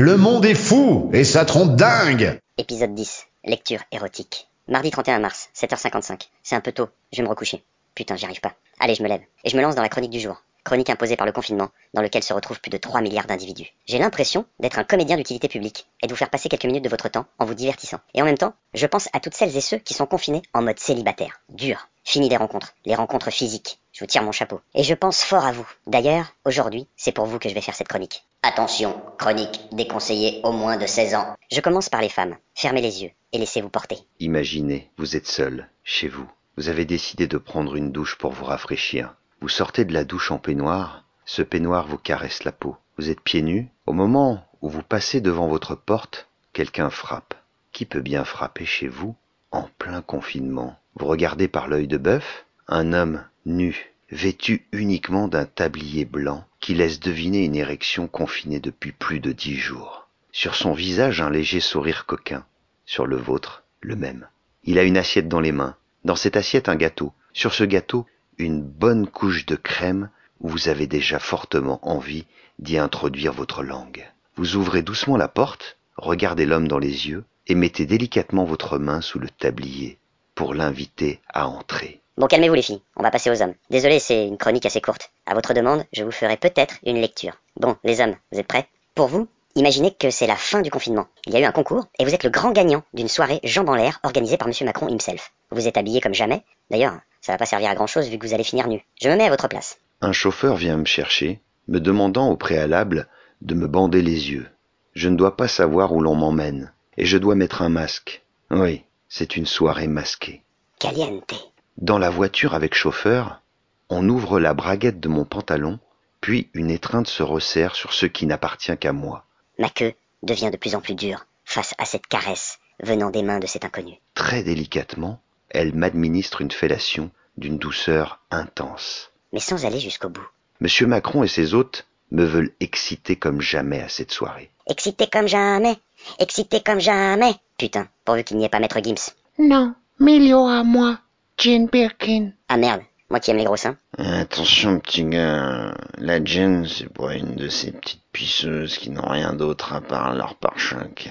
Le monde est fou et ça trompe dingue Épisode 10. Lecture érotique. Mardi 31 mars, 7h55. C'est un peu tôt, je vais me recoucher. Putain, j'y arrive pas. Allez, je me lève. Et je me lance dans la chronique du jour. Chronique imposée par le confinement, dans lequel se retrouvent plus de 3 milliards d'individus. J'ai l'impression d'être un comédien d'utilité publique et de vous faire passer quelques minutes de votre temps en vous divertissant. Et en même temps, je pense à toutes celles et ceux qui sont confinés en mode célibataire. Dur. Fini les rencontres. Les rencontres physiques. Je vous tire mon chapeau. Et je pense fort à vous. D'ailleurs, aujourd'hui, c'est pour vous que je vais faire cette chronique. Attention, chronique déconseillée au moins de 16 ans. Je commence par les femmes. Fermez les yeux et laissez-vous porter. Imaginez, vous êtes seul, chez vous. Vous avez décidé de prendre une douche pour vous rafraîchir. Vous sortez de la douche en peignoir. Ce peignoir vous caresse la peau. Vous êtes pieds nus. Au moment où vous passez devant votre porte, quelqu'un frappe. Qui peut bien frapper chez vous en plein confinement? Vous regardez par l'œil de bœuf un homme nu, vêtu uniquement d'un tablier blanc qui laisse deviner une érection confinée depuis plus de dix jours. Sur son visage un léger sourire coquin, sur le vôtre le même. Il a une assiette dans les mains. Dans cette assiette un gâteau. Sur ce gâteau une bonne couche de crème où vous avez déjà fortement envie d'y introduire votre langue. Vous ouvrez doucement la porte, regardez l'homme dans les yeux et mettez délicatement votre main sous le tablier pour l'inviter à entrer. Bon, calmez-vous les filles, on va passer aux hommes. Désolé, c'est une chronique assez courte. À votre demande, je vous ferai peut-être une lecture. Bon, les hommes, vous êtes prêts? Pour vous, imaginez que c'est la fin du confinement. Il y a eu un concours et vous êtes le grand gagnant d'une soirée jambes en l'air organisée par Monsieur Macron himself. Vous êtes habillé comme jamais. D'ailleurs, ça va pas servir à grand chose vu que vous allez finir nu. Je me mets à votre place. Un chauffeur vient me chercher, me demandant au préalable de me bander les yeux. Je ne dois pas savoir où l'on m'emmène, et je dois mettre un masque. Oui, c'est une soirée masquée. Caliente. Dans la voiture avec chauffeur, on ouvre la braguette de mon pantalon, puis une étreinte se resserre sur ce qui n'appartient qu'à moi. Ma queue devient de plus en plus dure face à cette caresse venant des mains de cet inconnu. Très délicatement, elle m'administre une fellation d'une douceur intense. Mais sans aller jusqu'au bout. Monsieur Macron et ses hôtes me veulent exciter comme jamais à cette soirée. Excité comme jamais. Excité comme jamais. Putain, pourvu qu'il n'y ait pas Maître Gims. Non, Milio à moi, Jane Birkin. Ah merde, moi qui aime les gros seins. Attention, petit gars, la Jen, c'est pour une de ces petites pisseuses qui n'ont rien d'autre à part leur pare-choc.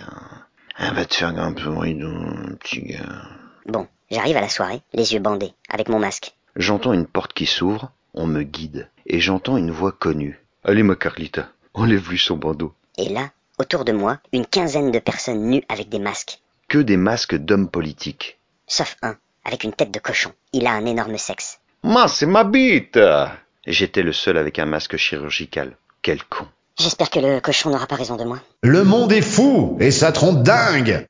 Elle va te faire grimper au rideau, petit gars. Bon, j'arrive à la soirée, les yeux bandés, avec mon masque. J'entends une porte qui s'ouvre, on me guide, et j'entends une voix connue. Allez, ma Carlita, enlève-lui son bandeau. Et là, autour de moi, une quinzaine de personnes nues avec des masques. Que des masques d'hommes politiques. Sauf un, avec une tête de cochon. Il a un énorme sexe. Moi, c'est ma bite J'étais le seul avec un masque chirurgical. Quel con. J'espère que le cochon n'aura pas raison de moi. Le monde est fou et ça trompe dingue